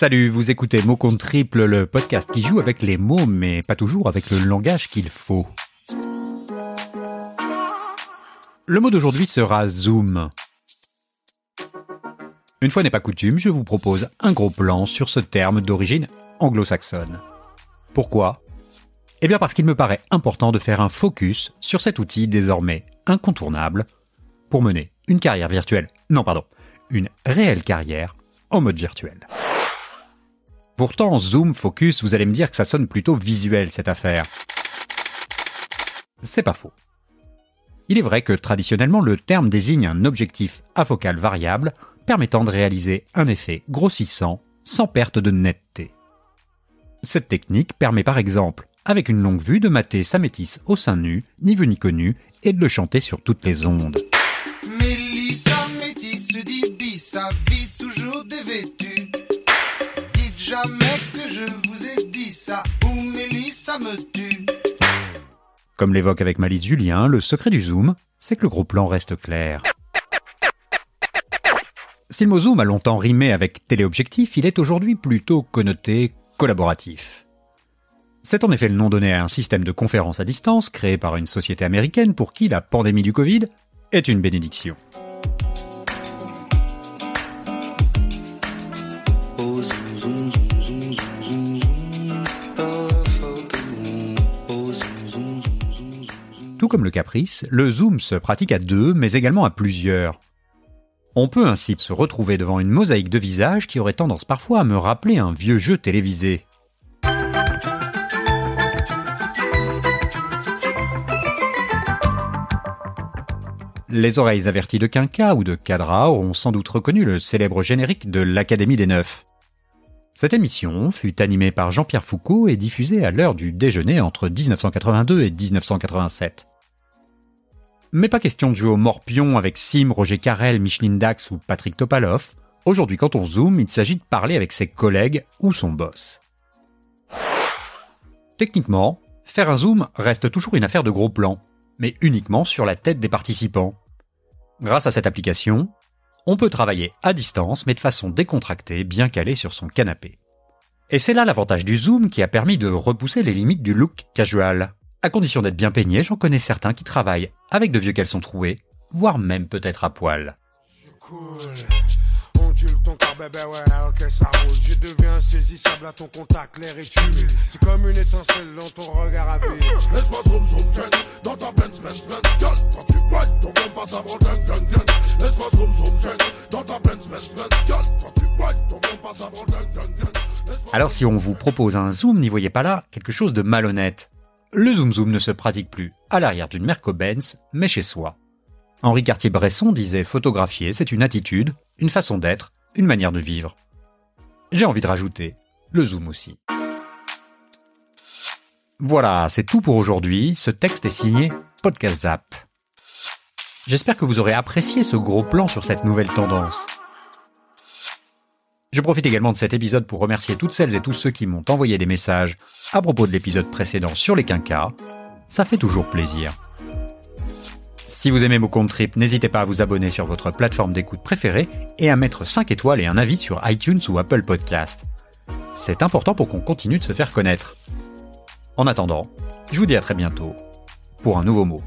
Salut, vous écoutez Mot contre Triple, le podcast qui joue avec les mots, mais pas toujours avec le langage qu'il faut. Le mot d'aujourd'hui sera Zoom. Une fois n'est pas coutume, je vous propose un gros plan sur ce terme d'origine anglo-saxonne. Pourquoi? Eh bien parce qu'il me paraît important de faire un focus sur cet outil désormais incontournable pour mener une carrière virtuelle. Non, pardon, une réelle carrière en mode virtuel. Pourtant, Zoom, Focus, vous allez me dire que ça sonne plutôt visuel cette affaire. C'est pas faux. Il est vrai que traditionnellement le terme désigne un objectif à focale variable permettant de réaliser un effet grossissant sans perte de netteté. Cette technique permet par exemple, avec une longue vue, de mater sa métisse au sein nu, ni vu ni connu, et de le chanter sur toutes les ondes. Jamais que je vous ai dit ça, me tue. Comme l'évoque avec Malice Julien, le secret du zoom, c'est que le gros plan reste clair. Si le mot zoom a longtemps rimé avec téléobjectif, il est aujourd'hui plutôt connoté collaboratif. C'est en effet le nom donné à un système de conférence à distance créé par une société américaine pour qui la pandémie du Covid est une bénédiction. Tout comme le caprice, le zoom se pratique à deux, mais également à plusieurs. On peut ainsi se retrouver devant une mosaïque de visages qui aurait tendance parfois à me rappeler un vieux jeu télévisé. Les oreilles averties de Quinca ou de Cadra auront sans doute reconnu le célèbre générique de l'Académie des Neufs. Cette émission fut animée par Jean-Pierre Foucault et diffusée à l'heure du déjeuner entre 1982 et 1987. Mais pas question de jouer au morpion avec Sim, Roger Carrel, Micheline Dax ou Patrick Topalov. Aujourd'hui, quand on zoome, il s'agit de parler avec ses collègues ou son boss. Techniquement, faire un zoom reste toujours une affaire de gros plan, mais uniquement sur la tête des participants. Grâce à cette application, on peut travailler à distance mais de façon décontractée, bien calée sur son canapé. Et c'est là l'avantage du zoom qui a permis de repousser les limites du look casual. À condition d'être bien peigné, j'en connais certains qui travaillent avec de vieux caleçons troués, voire même peut-être à poil. Alors si on vous propose un zoom, n'y voyez pas là quelque chose de malhonnête. Le zoom zoom ne se pratique plus à l'arrière d'une Merco-Benz, mais chez soi. Henri Cartier-Bresson disait photographier, c'est une attitude, une façon d'être, une manière de vivre. J'ai envie de rajouter le zoom aussi. Voilà, c'est tout pour aujourd'hui. Ce texte est signé Podcast Zap. J'espère que vous aurez apprécié ce gros plan sur cette nouvelle tendance. Je profite également de cet épisode pour remercier toutes celles et tous ceux qui m'ont envoyé des messages à propos de l'épisode précédent sur les quinquas. Ça fait toujours plaisir. Si vous aimez mon compte trip, n'hésitez pas à vous abonner sur votre plateforme d'écoute préférée et à mettre 5 étoiles et un avis sur iTunes ou Apple Podcast. C'est important pour qu'on continue de se faire connaître. En attendant, je vous dis à très bientôt pour un nouveau mot.